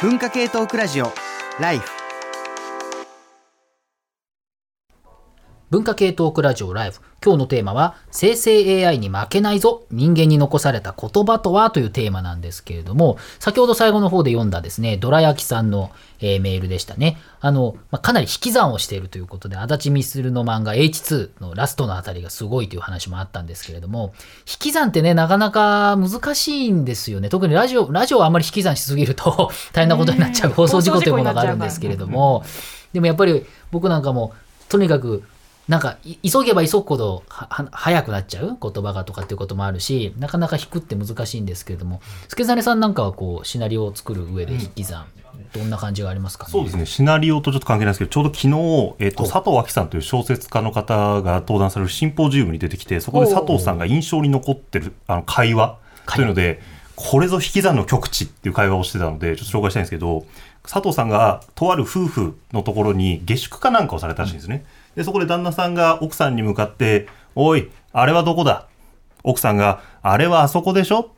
文化系トークラジオライフ。文化系トークラジオライフ。今日のテーマは、生成 AI に負けないぞ人間に残された言葉とはというテーマなんですけれども、先ほど最後の方で読んだですね、ドラヤキさんの、えーメールでしたね。あの、まあ、かなり引き算をしているということで、足立みするの漫画 H2 のラストのあたりがすごいという話もあったんですけれども、引き算ってね、なかなか難しいんですよね。特にラジオ、ラジオはあんまり引き算しすぎると 大変なことになっちゃう放送事故というものがあるんですけれども、でもやっぱり僕なんかも、とにかくなんかい急げば急ぐほど早くなっちゃう言葉がとかっていうこともあるしなかなか引くって難しいんですけれども助真さんなんかはこうシナリオを作る上で引き算、どんな感じがありますかね？そうですね、シナリオとちょっと関係ないですけど、ちょうど昨日、えっとほう。佐藤亜紀さんという小説家の方が登壇されるシンポジウムに出てきて、そこで佐藤さんが印象に残ってるあの会話。というので、これぞ引き算の極致っていう会話をしてたので、ちょっと紹介したいんですけど、佐藤さんがとある夫婦のところに下宿かなんかをされたらしいんですね。で、そこで旦那さんが奥さんに向かって、おい、あれはどこだ？奥さんが、あれはあそこでしょ？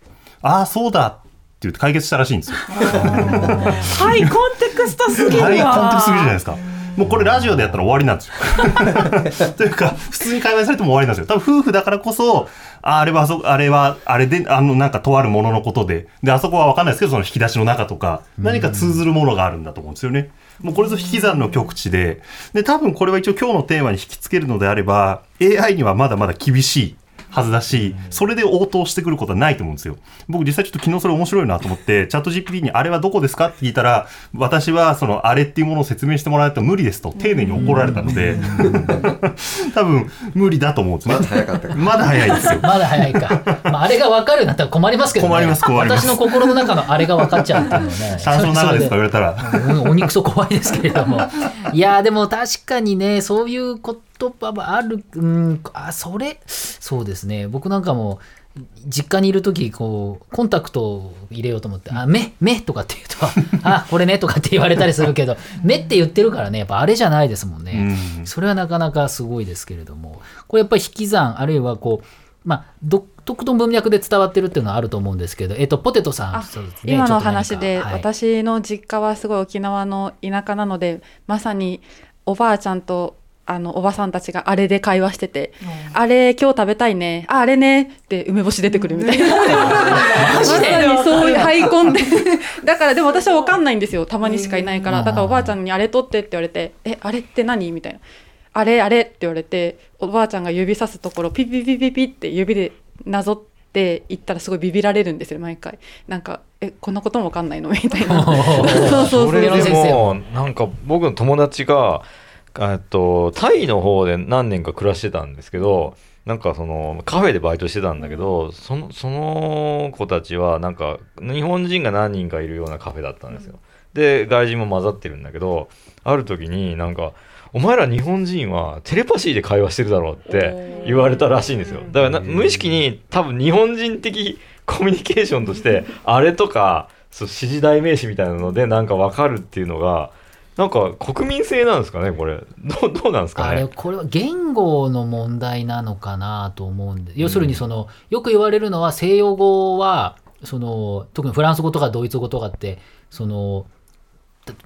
ああ、そうだって言って解決したらしいんですよ。はい、コンテクストすぎるわ。はい、コンテクストすぎるじゃないですか。もうこれラジオでやったら終わりなんですよ。というか、普通に会話されても終わりなんですよ。多分夫婦だからこそ、ああれはあそ、あれは、あれで、あの、なんかとあるもののことで、で、あそこは分かんないですけど、その引き出しの中とか、何か通ずるものがあるんだと思うんですよね。もうこれぞ引き算の極致で、で、多分これは一応今日のテーマに引き付けるのであれば、AI にはまだまだ厳しい。はずだし、それで応答してくることはないと思うんですよ。僕実際ちょっと昨日それ面白いなと思って、チャット GPT にあれはどこですかって聞いたら、私はそのあれっていうものを説明してもらわないと無理ですと丁寧に怒られたので、多分無理だと思うんですね。まだ早かったかまだ早いですよ。まだ早いか。まあ、あれが分かるようになったら困りますけどね。困ります困ります私の心の中のあれが分かっちゃうっていうのはね。山椒の中ですか言われたら。うん鬼くそ怖いですけれども。いやーでも確かにね、そういう言葉はある、うん、あ、それ、そうですね。僕なんかも、実家にいる時こうコンタクトを入れようと思って「あ目目」とかって言うと「あこれね」とかって言われたりするけど「目」って言ってるからねやっぱあれじゃないですもんね。うん。それはなかなかすごいですけれども。これやっぱり引き算あるいはこうまあ独特の文脈で伝わってるっていうのはあると思うんですけど、えっと、ポテトさんね今の話で、はい。私の実家はすごい沖縄の田舎なのでまさにおばあちゃんとあのおばさんたちがあれで会話してて「あれ今日食べたいね。ああれね」って梅干し出てくるみたいな、まさにそういうハイコンで。だからでも私は分かんないんですよ。たまにしかいないから。だからおばあちゃんに「あれ取って」って言われて「えあれって何?」みたいな「あれあれ」って言われておばあちゃんが指さすところピピピピピって指でなぞって言ったらすごいビビられるんですよ毎回。なんか「えこんなことも分かんないの?」みたいな。そうそうそそうれでもなんか僕の友達がとタイの方で何年か暮らしてたんですけどなんかそのカフェでバイトしてたんだけどそのその子たちはなんか日本人が何人かいるようなカフェだったんですよ。で外人も混ざってるんだけどある時になんか「お前ら日本人はテレパシーで会話してるだろ」うって言われたらしいんですよ。だからな無意識に多分日本人的コミュニケーションとしてあれとかそう指示代名詞みたいなのでなんか分かるっていうのがなんか国民性なんですかねこれ。どうどうなんですかね。これは言語の問題なのかなと思うんで。要するにその、よく言われるのは西洋語はその特にフランス語とかドイツ語とかってその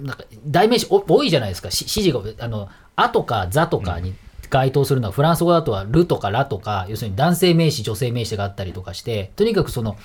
なんか代名詞多いじゃないですか。指示があの「あ」とか「ざ」とかに該当するのは、フランス語だとは「る」とか「ら」とか要するに男性名詞女性名詞があったりとかしてとにかくその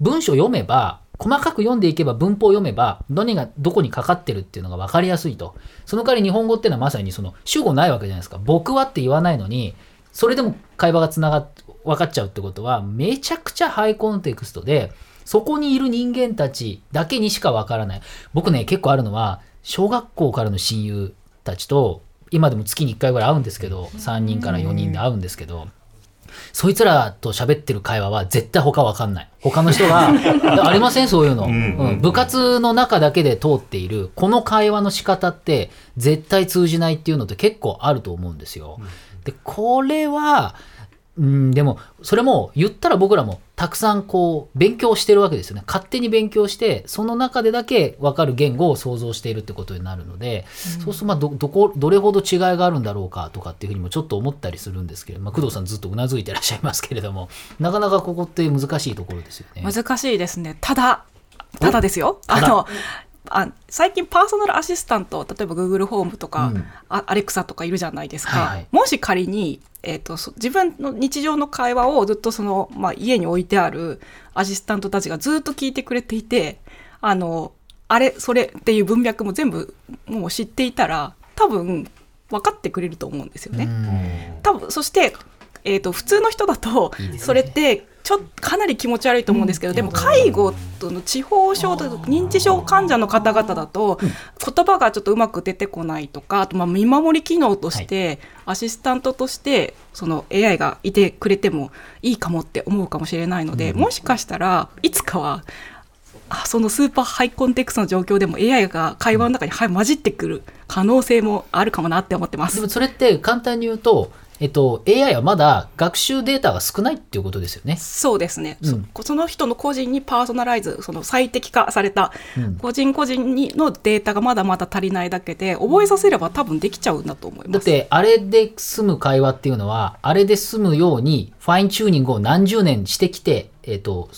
文章を読めば細かく読んでいけば文法を読めば何がどこにかかってるっていうのが分かりやすいと。その代わり日本語っていうのはまさにその主語ないわけじゃないですか。僕はって言わないのにそれでも会話がつながっ分かっちゃうってことはめちゃくちゃハイコンテクストでそこにいる人間たちだけにしか分からない。僕ね結構あるのは小学校からの親友たちと今でも月に1回ぐらい会うんですけど3人から4人で会うんですけどそいつらと喋ってる会話は絶対他わかんない。他の人が、ありません？そういうの、ん。うん。部活の中だけで通っている、この会話の仕方って絶対通じないっていうのって結構あると思うんですよ。で、これは、うん、でも、それも言ったら僕らもたくさんこう、勉強してるわけですよね。勝手に勉強して、その中でだけ分かる言語を想像しているってことになるので、そうすると、まあ、ど、どこ、どれほど違いがあるんだろうかとかっていうふうにもちょっと思ったりするんですけれど、まあ、工藤さんずっとうなずいてらっしゃいますけれども、なかなかここって難しいところですよね。難しいですね。ただ、ただですよ。あの、あ最近パーソナルアシスタント例えば Google ホームとか、うん。あアレクサとかいるじゃないですか、はいはい。もし仮に、えー、とそ自分の日常の会話をずっとその、まあ、家に置いてあるアシスタントたちがずっと聞いてくれていてあのあれそれっていう文脈も全部もう知っていたら多分分かってくれると思うんですよね。多分そして、えー、と普通の人だとそれってちょっとかなり気持ち悪いと思うんですけど、でも介護との地方症と認知症患者の方々だと言葉がちょっとうまく出てこないとかあとまあ見守り機能として、アシスタントとしてその AI がいてくれてもいいかもって思うかもしれないので、もしかしたらいつかはあそのスーパーハイコンテクストの状況でも AI が会話の中にはい混じってくる可能性もあるかもなって思ってます。でも。それって簡単に言うと、えっと、AI はまだ学習データが少ないっていうことですよね。そうですね、うんそその人の個人にパーソナライズその最適化されたうん個人個人にのデータがまだまだ足りないだけで覚えさせれば多分できちゃうんだと思います。だって、あれで済む会話っていうのは、あれで済むように、ファインチューニングを何十年してきて、えっと、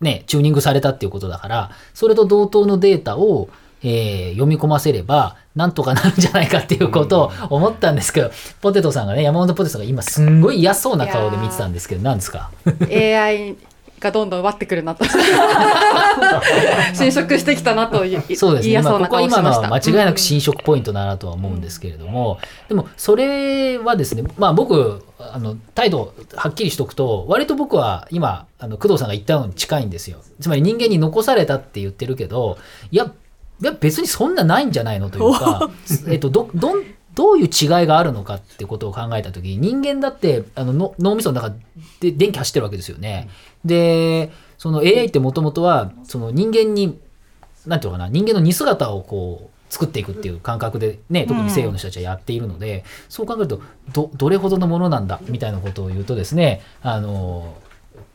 ね、チューニングされたっていうことだから、それと同等のデータを、えー読み込ませれば、なんとかなるんじゃないかっていうことを思ったんですけど、ポテトさんがね、山本ポテトさんが今すんごい嫌そうな顔で見てたんですけど、何ですか？AI がどんどん奪ってくるなと。侵食してきたなとい そうですね。まあここは今のは間違いなく侵食ポイントだなとは思うんですけれども、でもそれはですね、まあ僕、あの、態度はっきりしとくと、割と僕は今、あの、工藤さんが言ったのに近いんですよ。つまり人間に残されたって言ってるけど、いや別にそんなないんじゃないのというか、えっと、ど、どん、どういう違いがあるのかってことを考えたときに、人間だってあのの脳みその中で電気走ってるわけですよね。で、その AI ってもともとは、その人間になんていうのかな人間の似姿をこう作っていくっていう感覚でね特に西洋の人たちはやっているので、そう考えるとどどれほどのものなんだみたいなことを言うとですねあの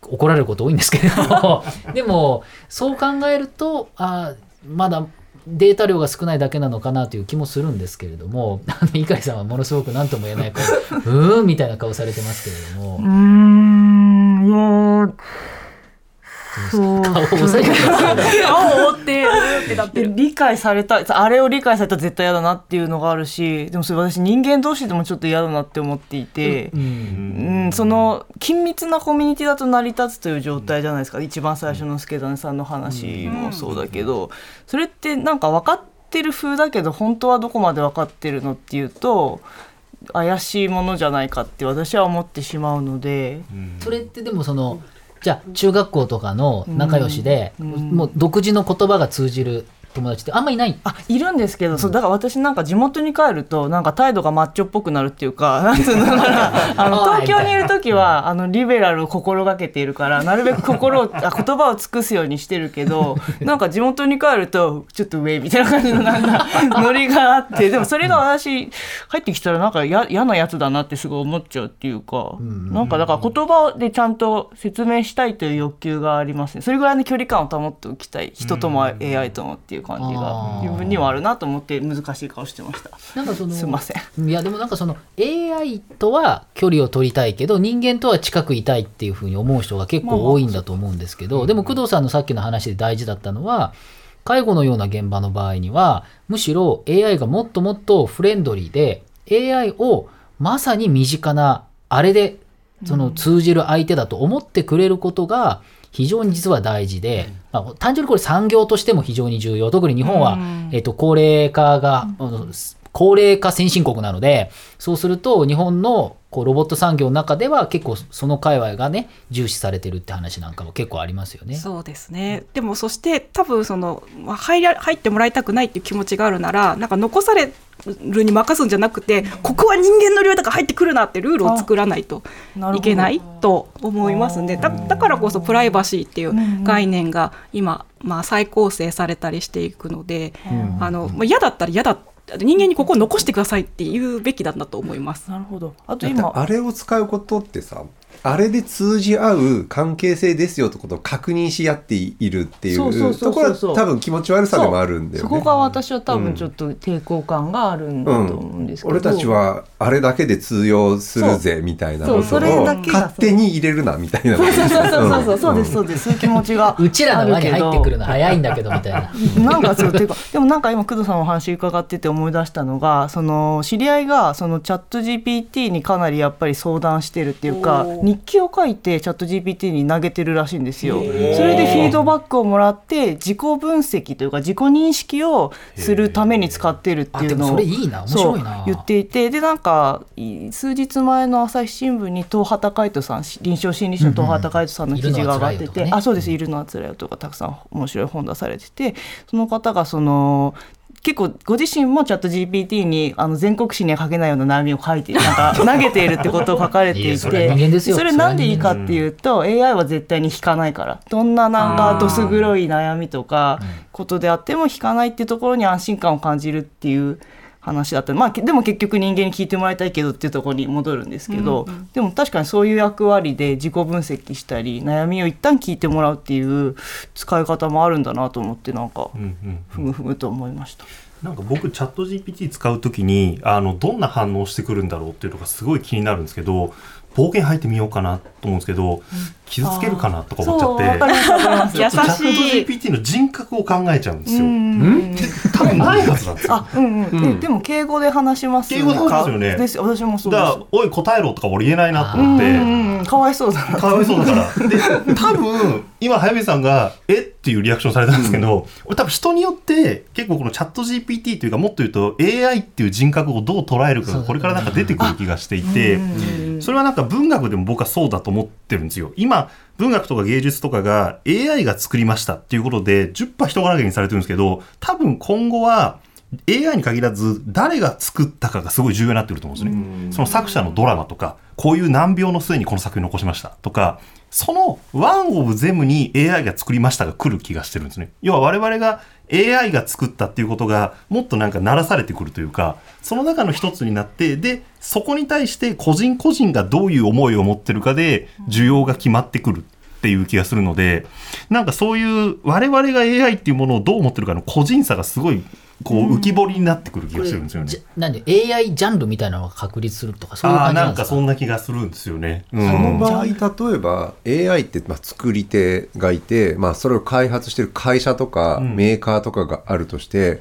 怒られること多いんですけれど。も でもそう考えるとあまだデータ量が少ないだけなのかなという気もするんですけれども あの猪飼さんはものすごく何とも言えない顔 うーんみたいな顔されてますけれども。うん、いや顔を押さえてますよね青を追ってうーってなってる。理解されたあれを理解されたら絶対嫌だなっていうのがあるしでもそれ私人間同士でもちょっと嫌だなって思っていて、うん。うん、その緊密なコミュニティだと成り立つという状態じゃないですか、一番最初の助谷さんの話もそうだけど、それってなんか分かってる風だけど本当はどこまで分かってるのっていうと怪しいものじゃないかって私は思ってしまうので。それってでもそのじゃあ中学校とかの仲良しで、うん。もう独自の言葉が通じる友達ってあんまりいない。あいるんですけど、そうだから私なんか地元に帰るとなんか態度がマッチョっぽくなるっていうか なんつうのかな。あのはい東京にいる時はあのリベラルを心がけているからなるべく心を あ言葉を尽くすようにしてるけどなんか地元に帰るとちょっと上みたいな感じのなんかノリがあってでもそれが私帰ってきたらなんかや嫌なやつだなってすごい思っちゃうっていうか、なんかだから言葉でちゃんと説明したいという欲求がありますね。それぐらいの距離感を保っておきたい。人とも AI ともっていう感じあがー自分にはあるなと思って難しい顔してました。なんかそのすいません。いやでもなんかその AI とは距離を取りたいけど人間とは近くいたいっていうふうに思う人が結構多いんだと思うんですけど、でも工藤さんのさっきの話で大事だったのは介護のような現場の場合にはむしろ AI がもっともっとフレンドリーで AI をまさに身近なあれでその通じる相手だと思ってくれることが非常に実は大事で、まあ、単純にこれ産業としても非常に重要。特に日本は、えっと高齢化が、高齢化先進国なのでそうすると日本のこうロボット産業の中では結構その界隈がね重視されてるって話なんかも結構ありますよね。そうですね。でもそして多分そのまあ入ら入ってもらいたくないっていう気持ちがあるならなんか残されるに任すんじゃなくてここは人間の領域だから入ってくるなってルールを作らないといけないと思いますんでだだからこそプライバシーっていう概念が今、まあ、再構成されたりしていくので、あのまあ、嫌だったら嫌だ人間にここを残してくださいって言うべきだなと思います。なるほどあと今あれを使うことってさあれで通じ合う関係性ですよってことを確認し合っているっていそうところは多分気持ち悪さでもあるんだよね。そこが私は多分ちょっと抵抗感があるんだと思うんですけど、俺たちはあれだけで通用するぜみたいなことをそうそれだけが勝手に入れるなみたいな。そうそうそうそう。そうですそうです。そういう気持ちがうちらの輪に入ってくるのあ早いんだけどみたいな。なんかそうていうかでもなんか今工藤さんのお話伺ってて思い出したのがその知り合いがそのチャット GPT にかなりやっぱり相談してるっていうか日記を書いてチャット GPT に投げてるらしいんですよ。それでフィードバックをもらって自己分析というか自己認識をするために使ってるっていうのを言っていてでなんかい数日前の朝日新聞に東畑海人さん臨床心理士の東畑海人さんの記事が上がってて、いるのは辛いよとかね。あそうです「いるのはつらいよ」とかたくさん面白い本出されててその方がその結構ご自身もチャット GPT にあの全国紙には書けないような悩みを書いてなんか 投げているってことを書かれていてそれなんでいいかっていうと AI は絶対に引かないから。どんななんかどす黒い悩みとかことであっても引かないっていうところに安心感を感じるっていう話だった。まあけでも結局人間に聞いてもらいたいけどっていうところに戻るんですけど、でも確かにそういう役割で自己分析したり悩みを一旦聞いてもらうっていう使い方もあるんだなと思ってなんかうんうんふむふむと思いました。なんか僕チャット GPT 使うときにあのどんな反応してくるんだろうっていうのがすごい気になるんですけど冒険入ってみようかなと思うんですけど、傷つけるかなとか思っちゃって。そうわかりますわかります。優チャットしい GPT の人格を考えちゃうんですよ。うん。多分ないはずなんですよ。あ、うんうん、ででも敬語で話します敬語で話しますよね。です私もそうです。だから。「おい答えろ」とか俺言えないなとうん思って。うんうん、かわいそうだな。かわいそうだから。で、多分、今、早見さんが、え？っていうリアクションされたんですけど、俺多分人によって、結構このチャット GPT というか、もっと言うと AI っていう人格をどう捉えるかが、これからなんか出てくる気がしていて、それはなんか文学でも僕はそうだと思ってるんですよ。今、文学とか芸術とかが AI が作りましたっていうことで、10%人柄げにされてるんですけど、多分今後は、AI に限らず誰が作ったかがすごい重要になってくると思うんですね。その作者のドラマとか、こういう難病の末にこの作品を残しましたとか、そのワンオブゼムに AI が作りましたが来る気がしてるんですね。要は我々が AI が作ったっていうことがもっとなんか鳴らされてくるというか、その中の一つになって、で、そこに対して個人個人がどういう思いを持ってるかで需要が決まってくる。っていう気がするので、なんかそういう我々が AI っていうものをどう思ってるかの個人差がすごいこう浮き彫りになってくる気がするんですよね。じゃなんで AI ジャンルみたいなのが確立するとかそういう感じなですか？なんんかそんな気がするんですよね。うそのん、場合例えば AI ってまあ作り手がいて、まあ、それを開発してる会社とかんメーカーとかがあるとして、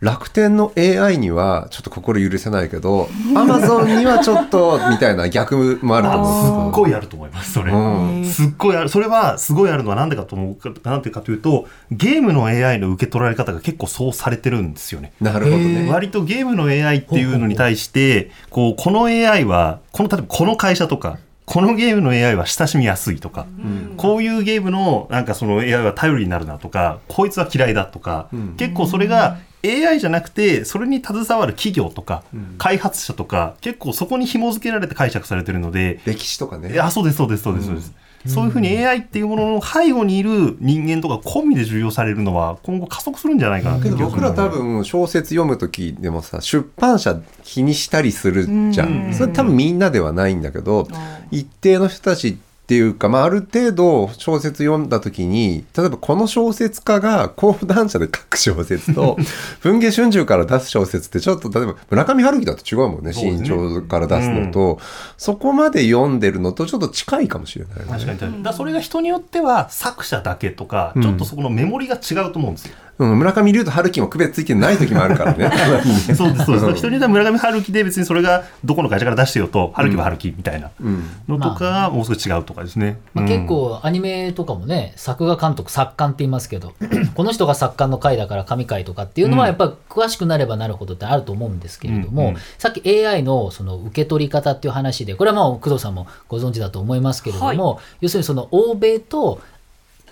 楽天の AI にはちょっと心許せないけど Amazon にはちょっとみたいな逆もあるとあすっ思うごいあると思いますそれ、うん。すっごいある。それはすごいあるのはなんでかと思うかなんでかというとゲームの AI の受け取られ方が結構そうされてるんですよね。なるほどね。割とゲームの AI っていうのに対してこうこの AI はこの例えばこの会社とかこのゲームの AI は親しみやすいとか、こういうゲームのなんかその AI は頼りになるなとかこいつは嫌いだとか、結構それが AI じゃなくてそれに携わる企業とか、開発者とか結構そこに紐付けられて解釈されてるので歴史とかね。い。やそうですそうですそうですそうです、そういうふうに AI っていうものの背後にいる人間とか込みで重要されるのは今後加速するんじゃないかなってけど僕ら多分小説読む時でもさ出版社気にしたりするじゃん。それ多分みんなではないんだけど一定の人たちっていうか、まあ、ある程度小説読んだ時に例えばこの小説家が講談社で書く小説と 文藝春秋から出す小説ってちょっと例えば村上春樹だと違うもんね新潮から出すのと、そこまで読んでるのとちょっと近いかもしれない、ね、確かにだそれが人によっては作者だけとか、ん。ちょっとそこのメモリが違うと思うんですよ。うん、村上龍と春樹も区別ついてない時もあるからね。そうですそうです。人によっては村上春樹で別にそれがどこの会社から出してよと春樹は春樹みたいな。うん。のとかがもう少し違うとかですね。まあ、うん。結構アニメとかもね作画監督作家って言いますけど この人が作家の回だから神回とかっていうのはやっぱ詳しくなればなるほどってあると思うんですけれども、うんうん。さっき AI のその受け取り方っていう話でこれはもう工藤さんもご存知だと思いますけれども、要するにその欧米と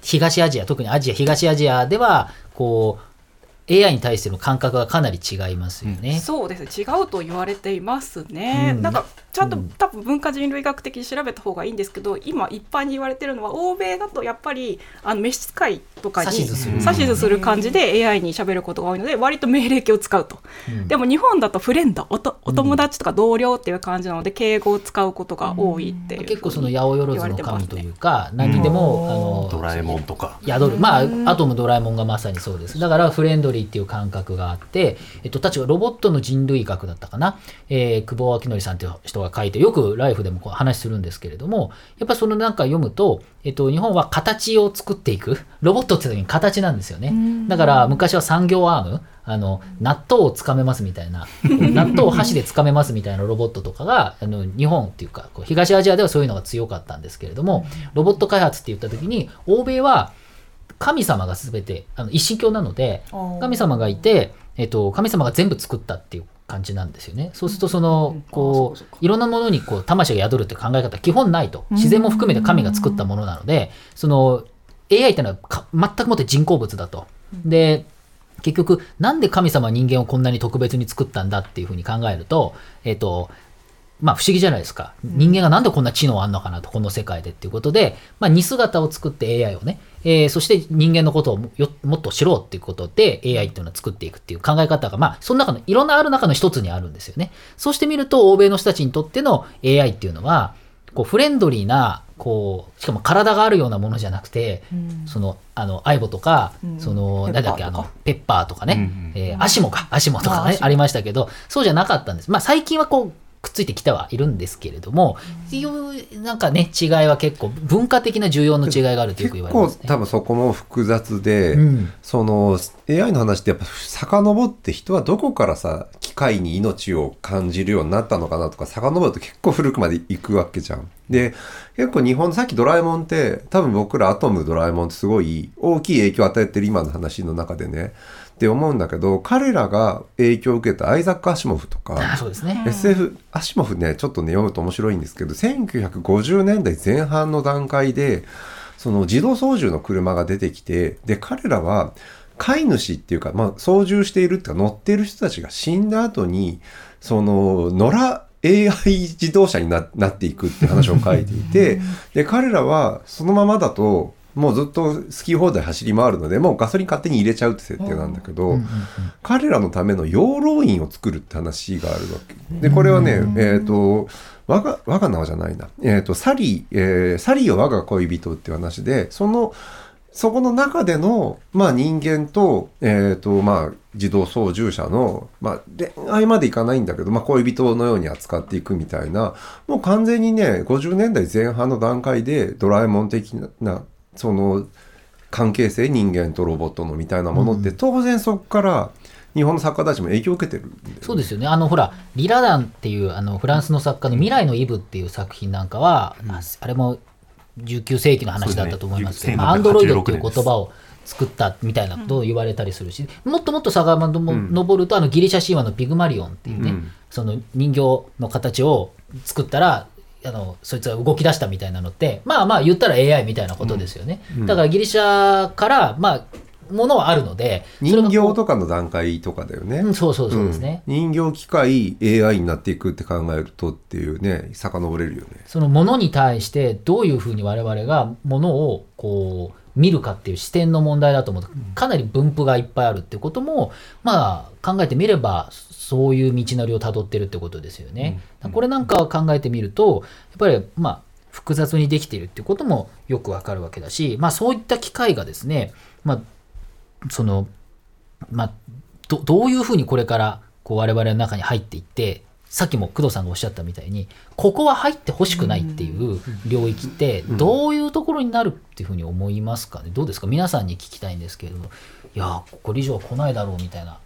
東アジア特にアジア東アジアではこう AI に対しての感覚がかなり違いますよね。そうです。違うと言われていますね、うん。なんかちゃんとうん。多分文化人類学的に調べた方がいいんですけど今一般に言われてるのは欧米だとやっぱりあの召使いとかに指図する。指図する感じで AI に喋ることが多いので割と命令形を使うと、うん。でも日本だとフレンドおとお友達とか同僚っていう感じなので敬語を使うことが多いっていうふうに結構その八百万の神というか何にでも、あのドラえもんとか。宿る。まあアトムドラえもんがまさにそうです。だからフレンドリーっていう感覚があって、えっと、確かロボットの人類学だったかな、えー久保明則さんっていう人が書いてよくライフでもこう話するんですけれどもやっぱそのなんか読むと、えっと、日本は形を作っていくロボットって時に形なんですよね。だから昔は産業アームあの納豆をつかめますみたいな 納豆を箸でつかめますみたいなロボットとかがあの日本っていうかこう東アジアではそういうのが強かったんですけれどもロボット開発って言った時に欧米は神様が全てあの一神教なので神様がいて、えっと、神様が全部作ったっていう感じなんですよね。そうするとそのこういろんなものにこう魂が宿るって考え方は基本ないと自然も含めて神が作ったものなのでその AI っていうのはか全くもって人工物だと。で結局なんで神様は人間をこんなに特別に作ったんだっていうふうに考えるとえっとまあ不思議じゃないですか。人間がなんでこんな知能あんのかなと、この世界でっていうことで、まあ似姿を作って AI をね、えーそして人間のことをもよもっと知ろうっていうことで AI っていうのを作っていくっていう考え方が、まあその中のいろんなある中の一つにあるんですよね。そうしてみると、欧米の人たちにとっての AI っていうのは、こうフレンドリーな、こう、しかも体があるようなものじゃなくて、その、あの、アイボとか、その、なんだっけ、あの、ペッパーとかね、えーアシモか、アシモとかね、ありましたけど、そうじゃなかったんです。まあ最近はこう、くっついてきてはいるんですけれども、いうなんかね違いは結構文化的な重要の違いがあるとよく言われますね。多分そこも複雑で、うんその AI の話ってやっぱ遡って人はどこからさ機械に命を感じるようになったのかなとか遡ると結構古くまで行くわけじゃん。で結構日本さっきドラえもんって多分僕らアトムドラえもんってすごい大きい影響を与えてる今の話の中でねって思うんだけど彼らが影響を受けたアイザック・アシモフとかあそうですね。SF アシモフねちょっとね読むと面白いんですけど1950年代前半の段階でその自動操縦の車が出てきてで彼らは飼い主っていうか、まあ、操縦しているっていうか乗っている人たちが死んだ後にその野良 AI 自動車にななっていくって話を書いていてで彼らはそのままだともうずっと好き放題走り回るのでもうガソリン勝手に入れちゃうって設定なんだけど、彼らのための養老院を作るって話があるわけ。でこれはね、えっ、と我が我が名はじゃないな、えっとサリー、えーサリーは我が恋人っていう話でそのそこの中での、まあ、人間と,、えーとまあ、自動操縦者の、まあ、恋愛までいかないんだけど、まあ、恋人のように扱っていくみたいなもう完全にね50年代前半の段階でドラえもん的なその関係性人間とロボットのみたいなものって、当然そこから日本の作家たちも影響を受けてるね。そうですよね。あのほらリラダンっていうあのフランスの作家の「未来のイブ」っていう作品なんかは、ああれも19世紀の話だったと思いますけど、ね。まあアンドロイドっていう16年言葉を作ったみたいなことを言われたりするし、もっともっと遡も登るとあのギリシャ神話のピグマリオンっていうね、うん。その人形の形を作ったらあのそいつが動き出したみたいなのってまあまあ言ったら AI みたいなことですよね、だからギリシャからまあものはあるので人形とかの段階とかだよね。うんそうそうそうですね、うん。人形機械 AI になっていくって考えるとっていうね遡れるよね。そのものに対してどういうふうに我々がものをこう見るかっていう視点の問題だと思うとかなり分布がいっぱいあるってこともまあ考えてみればそういう道のりをたどってるってことですよね。これなんかを考えてみるとやっぱりまあ複雑にできているっていうこともよくわかるわけだし、まあ、そういった機会がですね、まあ、そのまあ、どどういうふうにこれからこう我々の中に入っていってさっきも工藤さんがおっしゃったみたいにここは入ってほしくないっていう領域ってどういうところになるっていうふうに思いますかね？どうですか？皆さんに聞きたいんですけれどもいやここ以上は来ないだろうみたいな。こ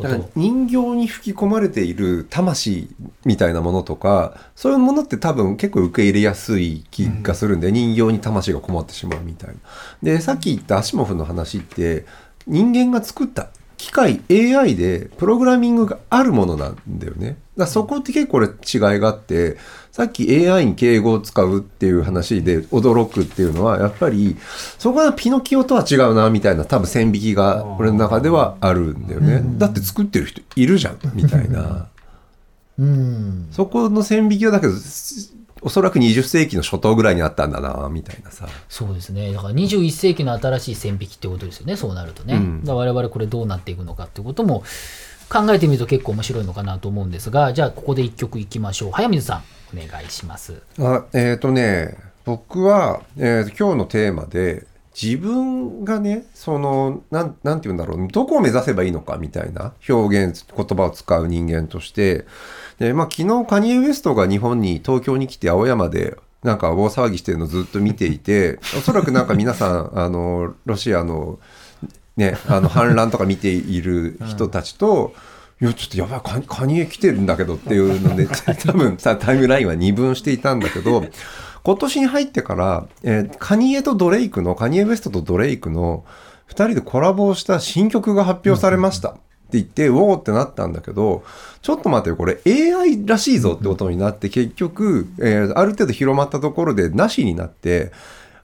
だから人形に吹き込まれている魂みたいなものとかそういうものって多分結構受け入れやすい気がするんで、人形に魂がこもってしまうみたいな。でさっき言ったアシモフの話って人間が作った機械 AI でプログラミングがあるものなんだよね。だそこって結構これ違いがあってさっき AI に敬語を使うっていう話で驚くっていうのはやっぱりそこはピノキオとは違うなみたいな多分線引きが俺の中ではあるんだよね。だって作ってる人いるじゃんみたいな。うんそこの線引きはだけどおそらく20世紀の初頭ぐらいにあったんだなみたいなさ。そうですねだから21世紀の新しい線引きってことですよねそうなるとね、うんだ我々これどうなっていくのかっていうことも考えてみると結構面白いのかなと思うんですがじゃあここで一曲いきましょう早水さんお願いします。あえっ、とね僕は、えー今日のテーマで自分がねそのなんなんて言うんだろうどこを目指せばいいのかみたいな表現言葉を使う人間としてで、まあ、昨日カニエ・ウエストが日本に東京に来て青山でなんか大騒ぎしてるのずっと見ていておそらくなんか皆さん あのロシアのね、あの反乱とか見ている人たちと、いやちょっとやばいカニカニエ来てるんだけどっていうので 多分さタイムラインは二分していたんだけど今年に入ってから、えーカニエとドレイクのカニエ・ウエストとドレイクの2人でコラボをした新曲が発表されました。って言って、ウォーってなったんだけど、ちょっと待ってよ、これ AI らしいぞってことになって、結局、えーある程度広まったところでなしになって、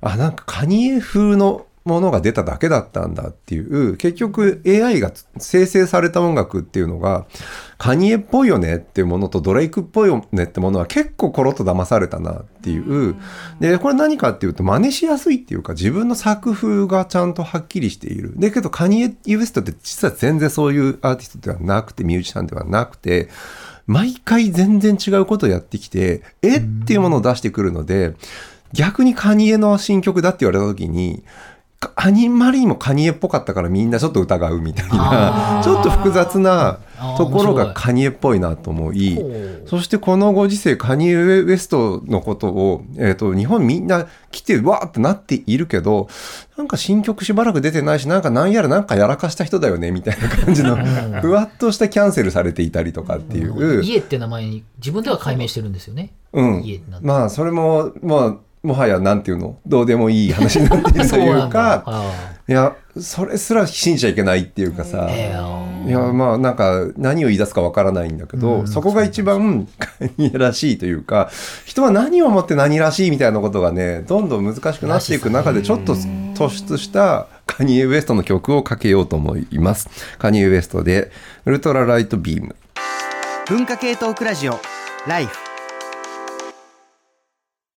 あ、なんかカニエ風のものが出ただけだったんだっていう、結局 AI が生成された音楽っていうのが、カニエっぽいよねっていうものとドレイクっぽいよねってものは結構コロッと騙されたなっていう。で、これ何かっていうと真似しやすいっていうか自分の作風がちゃんとはっきりしている。だけどカニエ・ウエストって実は全然そういうアーティストではなくてミュージシャンではなくて、毎回全然違うことをやってきて、え？っていうものを出してくるので、逆にカニエの新曲だって言われた時に、かアニマリーもカニエっぽかったからみんなちょっと疑うみたいな。ちょっと複雑なところがカニエっぽいなと思いそしてこのご時世カニエ・ウエストのことを、えー、と日本みんな来てわーってなっているけどなんか新曲しばらく出てないしなんかなんやらなんかやらかした人だよねみたいな感じのふわっとしたキャンセルされていたりとかっていう。家って名前に自分では解明してるんですよね。うん。まあそれもまあもはやなんていうのどうでもいい話になっているというか あいやそれすら信じちゃいけないっていうかさいやまあなんか何を言い出すかわからないんだけど、うん。そこが一番カニエらしいというか人は何をもって何らしいみたいなことがねどんどん難しくなっていく中でちょっと突出したカニエ・ウエストの曲をかけようと思います。カニエ・ウエストでウルトラライトビーム。文化系トークラジオライフ